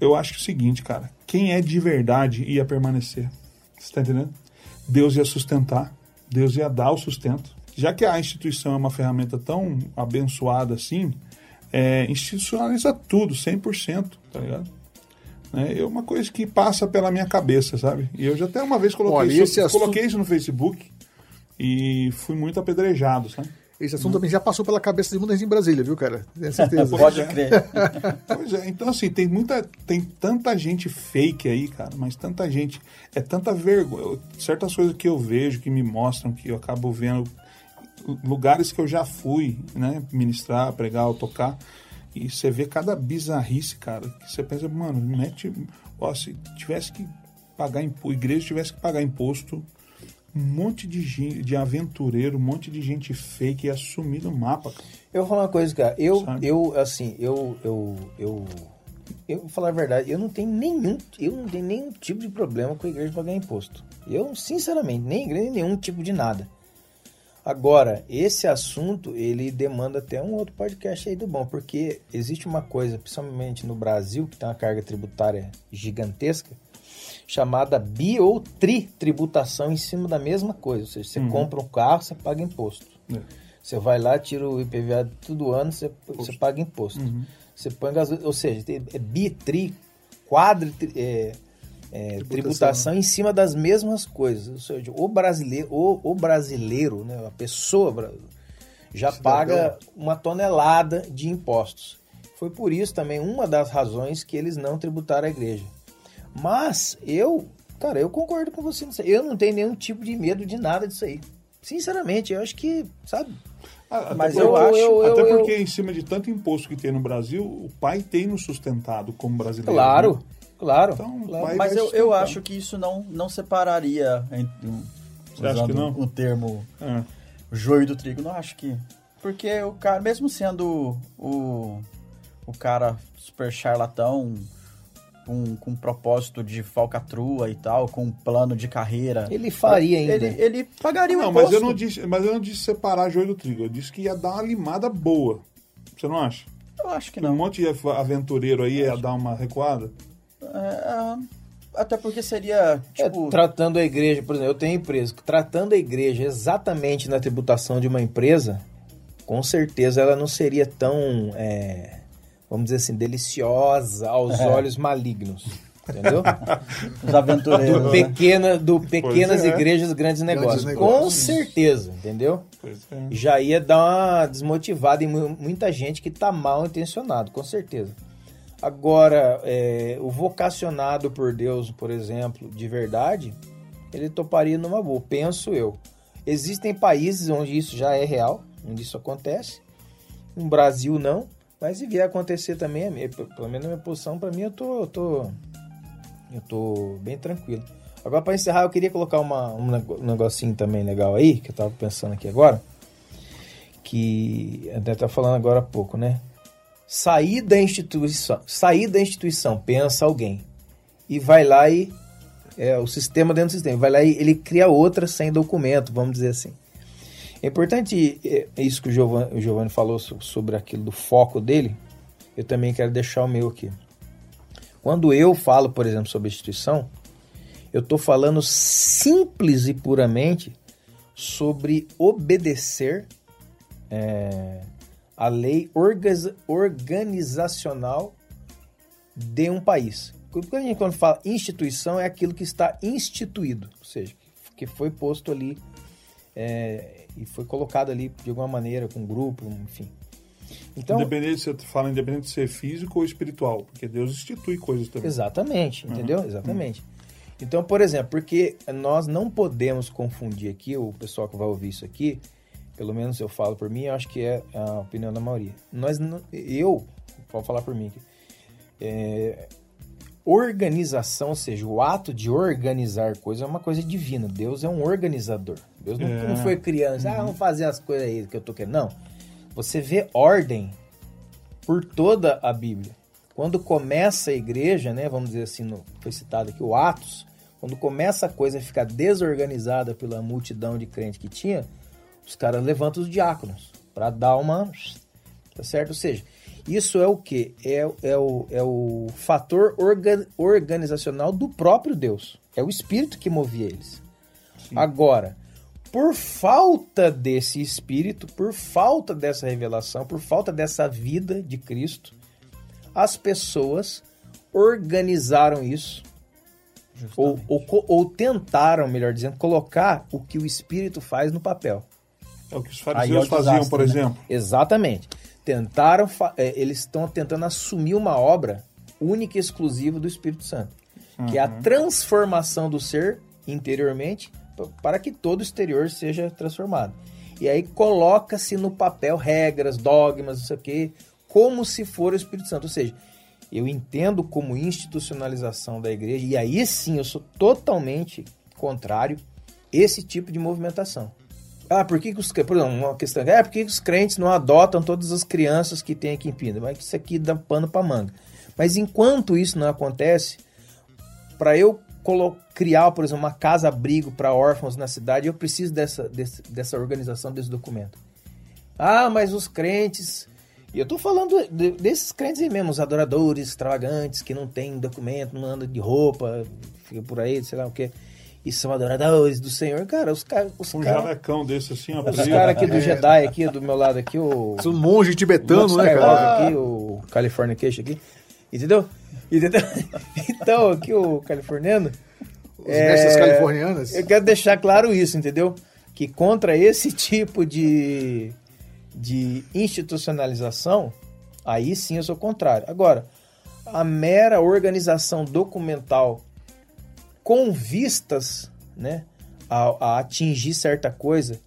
Eu acho que é o seguinte, cara, quem é de verdade ia permanecer. Você tá entendendo? Deus ia sustentar, Deus ia dar o sustento. Já que a instituição é uma ferramenta tão abençoada assim, é, institucionaliza tudo, 100%, tá ligado? É uma coisa que passa pela minha cabeça, sabe? E eu já até uma vez coloquei, Olha, isso, assunto... coloquei isso no Facebook e fui muito apedrejado, sabe? Esse assunto também já passou pela cabeça de muita gente em Brasília, viu, cara? Tenho certeza. [laughs] Pode crer. pois é, então assim, tem muita, tem tanta gente fake aí, cara, mas tanta gente, é tanta vergonha, certas coisas que eu vejo, que me mostram, que eu acabo vendo, lugares que eu já fui, né, ministrar, pregar ou tocar, e você vê cada bizarrice, cara, que você pensa, mano, mete, ó, se tivesse que pagar imposto, igreja tivesse que pagar imposto um monte de, gente, de aventureiro, um monte de gente fake e assumir no mapa. Cara. Eu vou falar uma coisa, cara. Eu, eu assim, eu, eu, eu, eu vou falar a verdade. Eu não tenho nenhum, eu não tenho nenhum tipo de problema com a igreja pagar imposto. Eu, sinceramente, nem igreja, nenhum tipo de nada. Agora, esse assunto, ele demanda até um outro podcast aí do bom, porque existe uma coisa, principalmente no Brasil, que tem uma carga tributária gigantesca, chamada bi ou tri-tributação em cima da mesma coisa. Ou seja, você uhum. compra um carro, você paga imposto. É. Você vai lá, tira o IPVA todo ano, você, você paga imposto. Uhum. Você põe gasolina, ou seja, é bi, tri, quadri, é, é, tributação. tributação em cima das mesmas coisas. Ou seja, o brasileiro, o, o brasileiro, né, a pessoa já Cidadão. paga uma tonelada de impostos. Foi por isso também uma das razões que eles não tributaram a igreja mas eu, cara, eu concordo com você. Eu não tenho nenhum tipo de medo de nada disso aí. Sinceramente, eu acho que, sabe? Ah, mas eu, eu acho. Eu, eu, até porque, em cima de tanto imposto que tem no Brasil, o pai tem nos sustentado como brasileiro. Claro, né? Claro. Então, claro. Mas eu, eu acho que isso não, não separaria entre, Você acha que não? o termo é. joio do trigo. Não acho que. Porque o cara, mesmo sendo o, o cara super charlatão com, com propósito de falcatrua e tal, com um plano de carreira. Ele faria ainda. Ele, ele pagaria não, o imposto. Mas eu, não disse, mas eu não disse separar joio do trigo. Eu disse que ia dar uma limada boa. Você não acha? Eu acho que não. Um monte de aventureiro aí ia dar uma recuada? É, é, até porque seria, é, tipo... É, tratando a igreja, por exemplo, eu tenho empresa. Tratando a igreja exatamente na tributação de uma empresa, com certeza ela não seria tão... É vamos dizer assim, deliciosa aos é. olhos malignos. Entendeu? [laughs] Os aventureiros. Do, né? pequena, do pequenas é. igrejas, grandes negócios. grandes negócios. Com certeza, entendeu? É. Já ia dar uma desmotivada em muita gente que está mal intencionado, com certeza. Agora, é, o vocacionado por Deus, por exemplo, de verdade, ele toparia numa boa, penso eu. Existem países onde isso já é real, onde isso acontece. No Brasil não, mas se vier acontecer também, pelo menos na minha posição, para mim eu tô, eu tô, eu tô bem tranquilo. Agora para encerrar, eu queria colocar uma, um negocinho também legal aí, que eu tava pensando aqui agora, que até tá falando agora há pouco, né? Sair da instituição, sair da instituição, pensa alguém e vai lá e é, o sistema dentro do sistema. Vai lá e ele cria outra sem documento, vamos dizer assim. É importante é, é isso que o Giovanni, o Giovanni falou sobre aquilo do foco dele. Eu também quero deixar o meu aqui. Quando eu falo, por exemplo, sobre instituição, eu estou falando simples e puramente sobre obedecer é, a lei organizacional de um país. Quando a gente quando fala instituição, é aquilo que está instituído, ou seja, que foi posto ali é, e foi colocado ali de alguma maneira, com um grupo, enfim. Então, independente se você fala independente de ser físico ou espiritual, porque Deus institui coisas também. Exatamente, uhum. entendeu? Exatamente. Uhum. Então, por exemplo, porque nós não podemos confundir aqui, o pessoal que vai ouvir isso aqui, pelo menos eu falo por mim, eu acho que é a opinião da maioria. Nós, eu, vou falar por mim aqui, é, organização, ou seja, o ato de organizar coisas é uma coisa divina. Deus é um organizador. Deus não, é. não foi criança, uhum. ah, vamos fazer as coisas aí que eu tô querendo. Não. Você vê ordem por toda a Bíblia. Quando começa a igreja, né, vamos dizer assim, no, foi citado aqui o Atos, quando começa a coisa a ficar desorganizada pela multidão de crentes que tinha, os caras levantam os diáconos para dar uma. Tá certo? Ou seja, isso é o que? É, é, o, é o fator orga, organizacional do próprio Deus. É o espírito que movia eles. Sim. Agora, por falta desse espírito, por falta dessa revelação, por falta dessa vida de Cristo, as pessoas organizaram isso. Ou, ou, ou, tentaram, melhor dizendo, colocar o que o Espírito faz no papel. É o que os fariseus é faziam, por né? exemplo. Exatamente tentaram, é, eles estão tentando assumir uma obra única e exclusiva do Espírito Santo, uhum. que é a uhum. transformação do ser interiormente para que todo o exterior seja transformado. E aí coloca-se no papel regras, dogmas, não sei o quê, como se for o Espírito Santo. Ou seja, eu entendo como institucionalização da igreja, e aí sim eu sou totalmente contrário esse tipo de movimentação. Ah, por que, que os. Por exemplo, uma questão. É, por que, que os crentes não adotam todas as crianças que tem aqui em Pinda? Mas isso aqui dá pano para manga. Mas enquanto isso não acontece, para eu criar, por exemplo, uma casa-abrigo para órfãos na cidade, eu preciso dessa, desse, dessa organização, desse documento. Ah, mas os crentes. E eu tô falando de, desses crentes aí mesmo, os adoradores extravagantes que não tem documento, não anda de roupa, fica por aí, sei lá o que e são adoradores do Senhor. Cara, os caras. Um cara, jalecão desse assim, ó. Os caras aqui do é. Jedi, aqui do meu lado aqui, o. São monge tibetano, né, cara? Aqui, o California Queixo aqui. Entendeu? Entendeu? [laughs] então, aqui o californiano. Os é, californianas. Eu quero deixar claro isso, entendeu? Que contra esse [laughs] tipo de, de institucionalização, aí sim eu sou contrário. Agora, a mera organização documental com vistas né, a, a, atingir certa coisa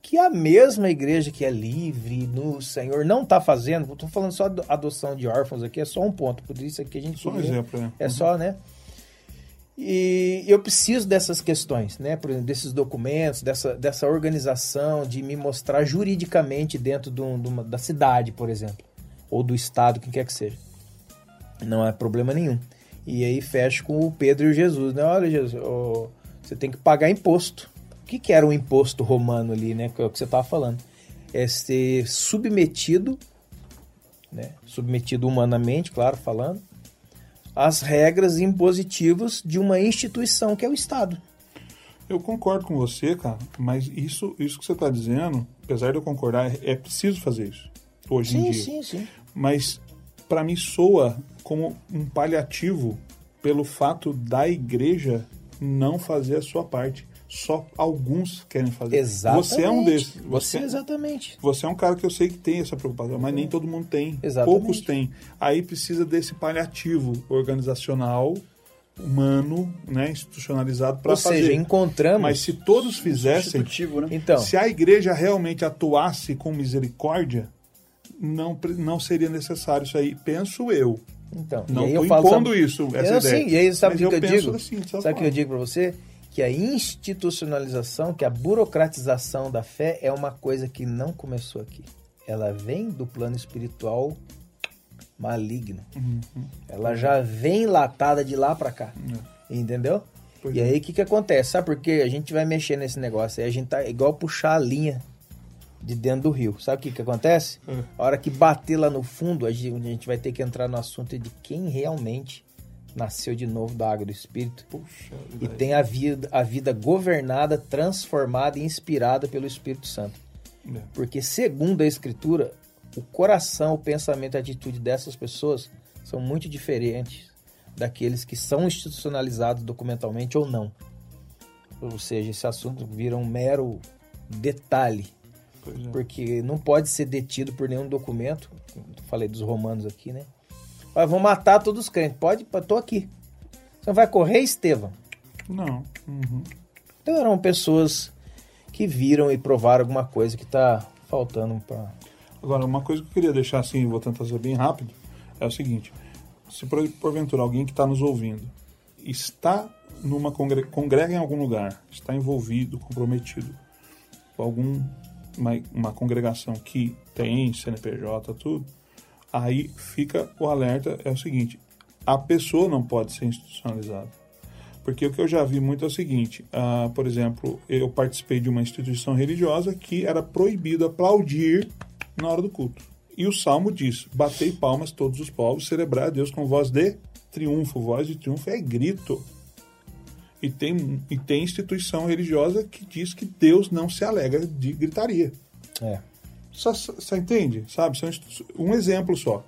que a mesma igreja que é livre no Senhor não está fazendo. Estou falando só de adoção de órfãos aqui, é só um ponto. Por isso aqui a gente. Só um exemplo, né? É uhum. só, né? E eu preciso dessas questões, né? Por exemplo, desses documentos, dessa, dessa organização, de me mostrar juridicamente dentro do, do, da cidade, por exemplo, ou do estado, quem quer que seja. Não é problema nenhum. E aí fecha com o Pedro e o Jesus, né? Olha, Jesus, oh, você tem que pagar imposto. O que, que era o imposto romano ali, né? Que é o que você estava falando. É ser submetido, né? Submetido humanamente, claro, falando, às regras impositivas de uma instituição que é o Estado. Eu concordo com você, cara, mas isso, isso que você está dizendo, apesar de eu concordar, é preciso fazer isso hoje sim, em dia. Sim, sim, sim. Mas para mim soa como um paliativo pelo fato da igreja não fazer a sua parte. só alguns querem fazer. Exatamente. Você é um desses. Você, você, exatamente. Você é um cara que eu sei que tem essa preocupação, mas nem todo mundo tem. Exatamente. Poucos têm. Aí precisa desse paliativo organizacional, humano, né, institucionalizado para fazer. Ou seja, encontramos. Mas se todos fizessem, né? então, se a igreja realmente atuasse com misericórdia, não, não seria necessário isso aí, penso eu. Então, não estou impondo sabe, isso, essa eu, ideia. Sim, e aí sabe o que eu, eu digo? Assim, sabe o que eu digo para você? Que a institucionalização, que a burocratização da fé é uma coisa que não começou aqui. Ela vem do plano espiritual maligno. Uhum. Ela já vem latada de lá para cá. Uhum. Entendeu? Pois e é. aí o que, que acontece? Sabe por quê? A gente vai mexer nesse negócio aí, a gente tá igual puxar a linha de dentro do rio. Sabe o que, que acontece? Uhum. A hora que bater lá no fundo, a gente, vai ter que entrar no assunto de quem realmente nasceu de novo da água do Espírito Puxa, e tem a vida, a vida governada, transformada e inspirada pelo Espírito Santo. É. Porque, segundo a Escritura, o coração, o pensamento a atitude dessas pessoas são muito diferentes daqueles que são institucionalizados documentalmente ou não. Ou seja, esse assunto vira um mero detalhe. É. Porque não pode ser detido por nenhum documento. Falei dos romanos aqui, né? Mas vão matar todos os crentes. Pode, tô aqui. Você não vai correr, Estevão? Não. Uhum. Então eram pessoas que viram e provaram alguma coisa que está faltando para Agora, uma coisa que eu queria deixar assim, vou tentar ser bem rápido, é o seguinte: se por, porventura alguém que está nos ouvindo está numa congre congrega em algum lugar, está envolvido, comprometido com algum uma, uma congregação que tem CNPJ, tudo, aí fica o alerta é o seguinte: a pessoa não pode ser institucionalizada. Porque o que eu já vi muito é o seguinte: uh, por exemplo, eu participei de uma instituição religiosa que era proibido aplaudir na hora do culto. E o salmo diz: Batei palmas todos os povos, celebrar a Deus com voz de triunfo. Voz de triunfo é grito. E tem, e tem instituição religiosa que diz que Deus não se alega de gritaria. É. Você entende? Sabe? Um exemplo só.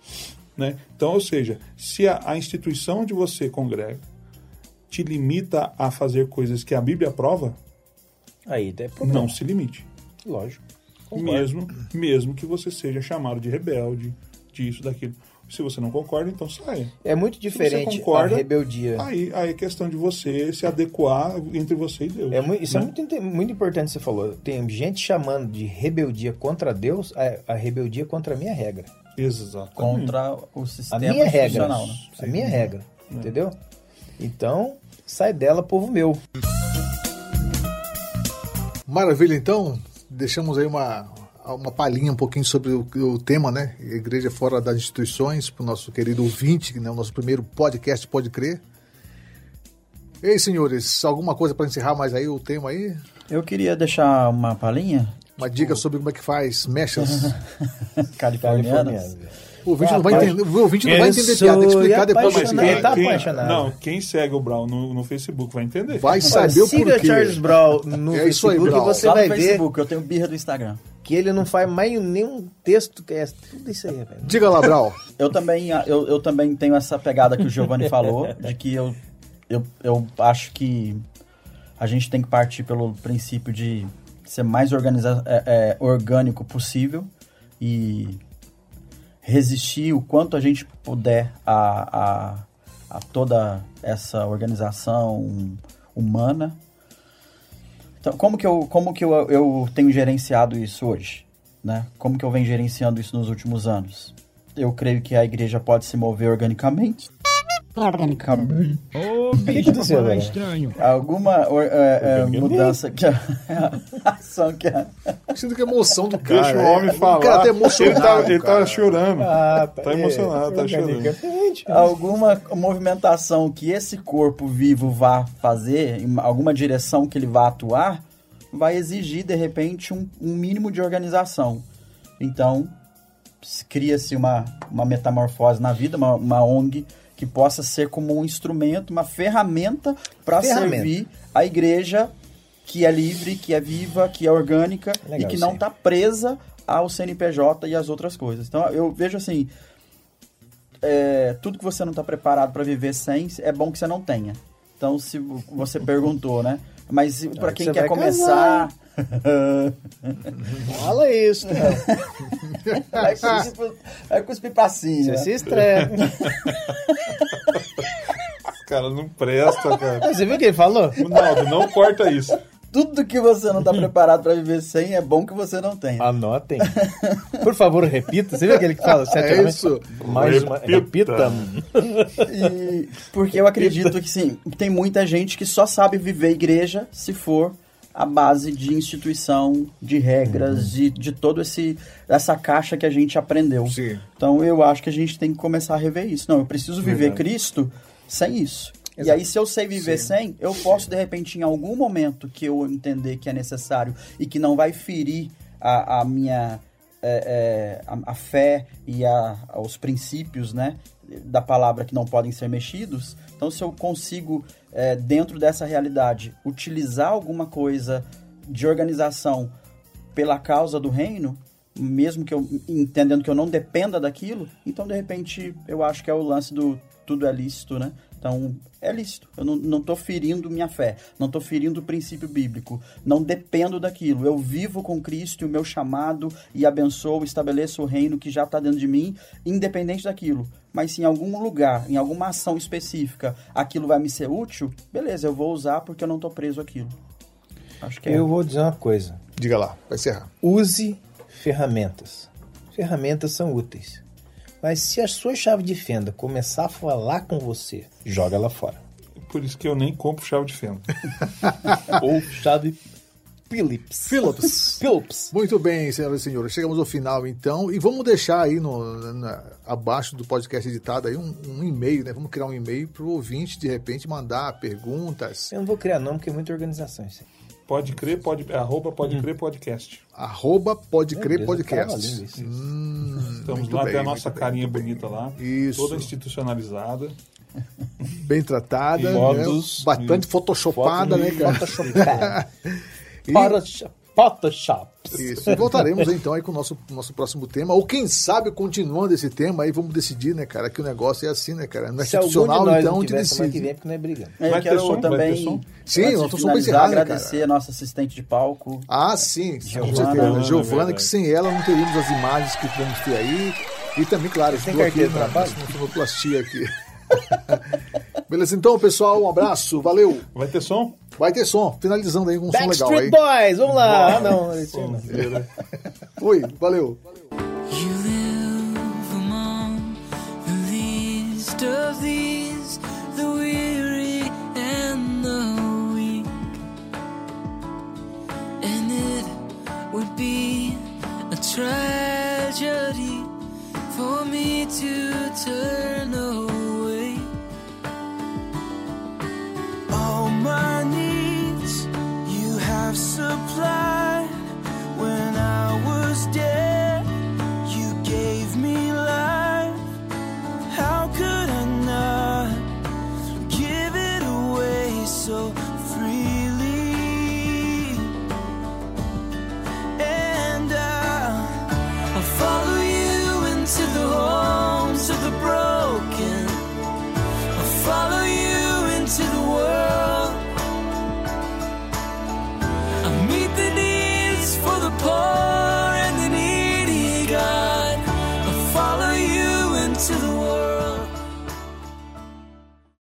Né? Então, ou seja, se a, a instituição onde você congrega te limita a fazer coisas que a Bíblia aprova, aí não se limite. Lógico. Mesmo, mesmo que você seja chamado de rebelde, disso, daquilo. Se você não concorda, então saia. É muito diferente concorda, a rebeldia. Aí, aí é questão de você se adequar entre você e Deus. É muito, isso é né? é muito, muito importante você falou. Tem gente chamando de rebeldia contra Deus a, a rebeldia contra a minha regra. Exatamente. Contra o sistema a minha regra, né? A minha regra, é. entendeu? Então, sai dela, povo meu. Maravilha, então deixamos aí uma, uma palhinha um pouquinho sobre o, o tema, né? Igreja fora das instituições, para o nosso querido ouvinte, né? o nosso primeiro podcast Pode Crer. Ei, senhores, alguma coisa para encerrar mais aí o tema aí? Eu queria deixar uma palhinha. Uma tipo... dica sobre como é que faz mechas [laughs] californianas. O ouvinte não vai entender, o ouvinte não vai entender piada, tem que explicar depois. Mas quem, tá apaixonado. Não, quem segue o Brown no, no Facebook vai entender. Vai saber o porquê. Siga Charles Brown no é Facebook aí, você vai ver. Facebook, eu tenho birra do Instagram. Que ele não faz mais nenhum texto que é tudo isso aí, velho. Diga lá, Brau. [laughs] eu, também, eu, eu também tenho essa pegada que o Giovanni [laughs] falou, de que eu, eu, eu acho que a gente tem que partir pelo princípio de ser mais organiza é, é, orgânico possível e resistir o quanto a gente puder a, a, a toda essa organização humana. Então, como que eu, como que eu, eu tenho gerenciado isso hoje? Né? Como que eu venho gerenciando isso nos últimos anos? Eu creio que a igreja pode se mover organicamente Ô, oh, bicho é estranho. Alguma é, é, mudança que [laughs] a, ação que a... Sinto que a emoção do cara. Deixa o homem falar. O cara tá emocionado. Ele tá, ele tá chorando. Ah, tá emocionado, tá chorando. Alguma movimentação que esse corpo vivo vá fazer, alguma direção que ele vá atuar, vai exigir, de repente, um, um mínimo de organização. Então, cria-se uma, uma metamorfose na vida, uma, uma ONG que possa ser como um instrumento, uma ferramenta para servir a igreja que é livre, que é viva, que é orgânica Legal, e que não está presa ao CNPJ e às outras coisas. Então eu vejo assim, é, tudo que você não está preparado para viver sem, é bom que você não tenha. Então se você [laughs] perguntou, né? Mas para quem quer começar. [laughs] Fala isso, [laughs] vai, cuspir, vai cuspir pra cima. Você se estressa. cara não presta, cara. Você viu o que ele falou? Ronaldo, não corta isso. Tudo que você não está preparado para viver sem é bom que você não tenha. Anotem. Por favor, repita. Você viu aquele que fala [laughs] sete é isso. Mais uma. Repita. E, porque eu acredito que sim, tem muita gente que só sabe viver igreja se for a base de instituição, de regras, uhum. de, de todo esse essa caixa que a gente aprendeu. Sim. Então eu acho que a gente tem que começar a rever isso. Não, eu preciso viver Verdade. Cristo sem isso. Exato. E aí, se eu sei viver Sim. sem, eu posso, de repente, em algum momento que eu entender que é necessário e que não vai ferir a, a minha é, é, a, a, fé e a, os princípios né, da palavra que não podem ser mexidos, então se eu consigo, é, dentro dessa realidade, utilizar alguma coisa de organização pela causa do reino, mesmo que eu entendendo que eu não dependa daquilo, então de repente eu acho que é o lance do tudo é lícito, né? Então, é lícito. Eu não estou ferindo minha fé, não estou ferindo o princípio bíblico, não dependo daquilo. Eu vivo com Cristo e o meu chamado e abençoo, estabeleço o reino que já está dentro de mim, independente daquilo. Mas se em algum lugar, em alguma ação específica, aquilo vai me ser útil, beleza, eu vou usar porque eu não estou preso àquilo. Acho que é. Eu vou dizer uma coisa. Diga lá, vai encerrar. Use ferramentas. Ferramentas são úteis. Mas se a sua chave de fenda começar a falar com você, joga ela fora. Por isso que eu nem compro chave de fenda. [laughs] Ou chave Philips. Philips. [laughs] Philips. Muito bem, senhoras e senhores. Chegamos ao final, então. E vamos deixar aí no, na, abaixo do podcast editado aí um, um e-mail, né? Vamos criar um e-mail para o ouvinte, de repente, mandar perguntas. Eu não vou criar não, porque é muita organização isso aí. Pode crer, pode, arroba pode hum. crer podcast. Arroba pode crer podcast. Hum, Estamos lá, bem, tem a nossa carinha bem. bonita lá. Isso. Toda institucionalizada. Bem tratada. Fotos. Né? Bastante photoshopada, né, cara? Photoshopada. [laughs] e... Photoshop. Isso. E voltaremos então aí com o nosso, nosso próximo tema. Ou quem sabe, continuando esse tema, aí vamos decidir, né, cara? Que o negócio é assim, né, cara? Não é Se institucional, de então a gente decide. Que vem, porque não é brigando. É, vai ter som, também. Vai ter som? Sim, nós estamos encerrar, né, agradecer a nossa assistente de palco. Ah, sim, Giovana, com certeza. Giovana, que sem ela não teríamos as imagens que vamos ter aí. E também, claro, estou aqui na, na sonoplastia aqui. [laughs] Beleza, então, pessoal, um abraço, valeu. Vai ter som? Vai ter som, finalizando aí com um som legal aí. Boys, vamos lá. Ah, não, [laughs] não, Oi, valeu. You live among the least of these, the weary and the weak. And it would be a tragedy for me to turn away. life supplied when I was dead.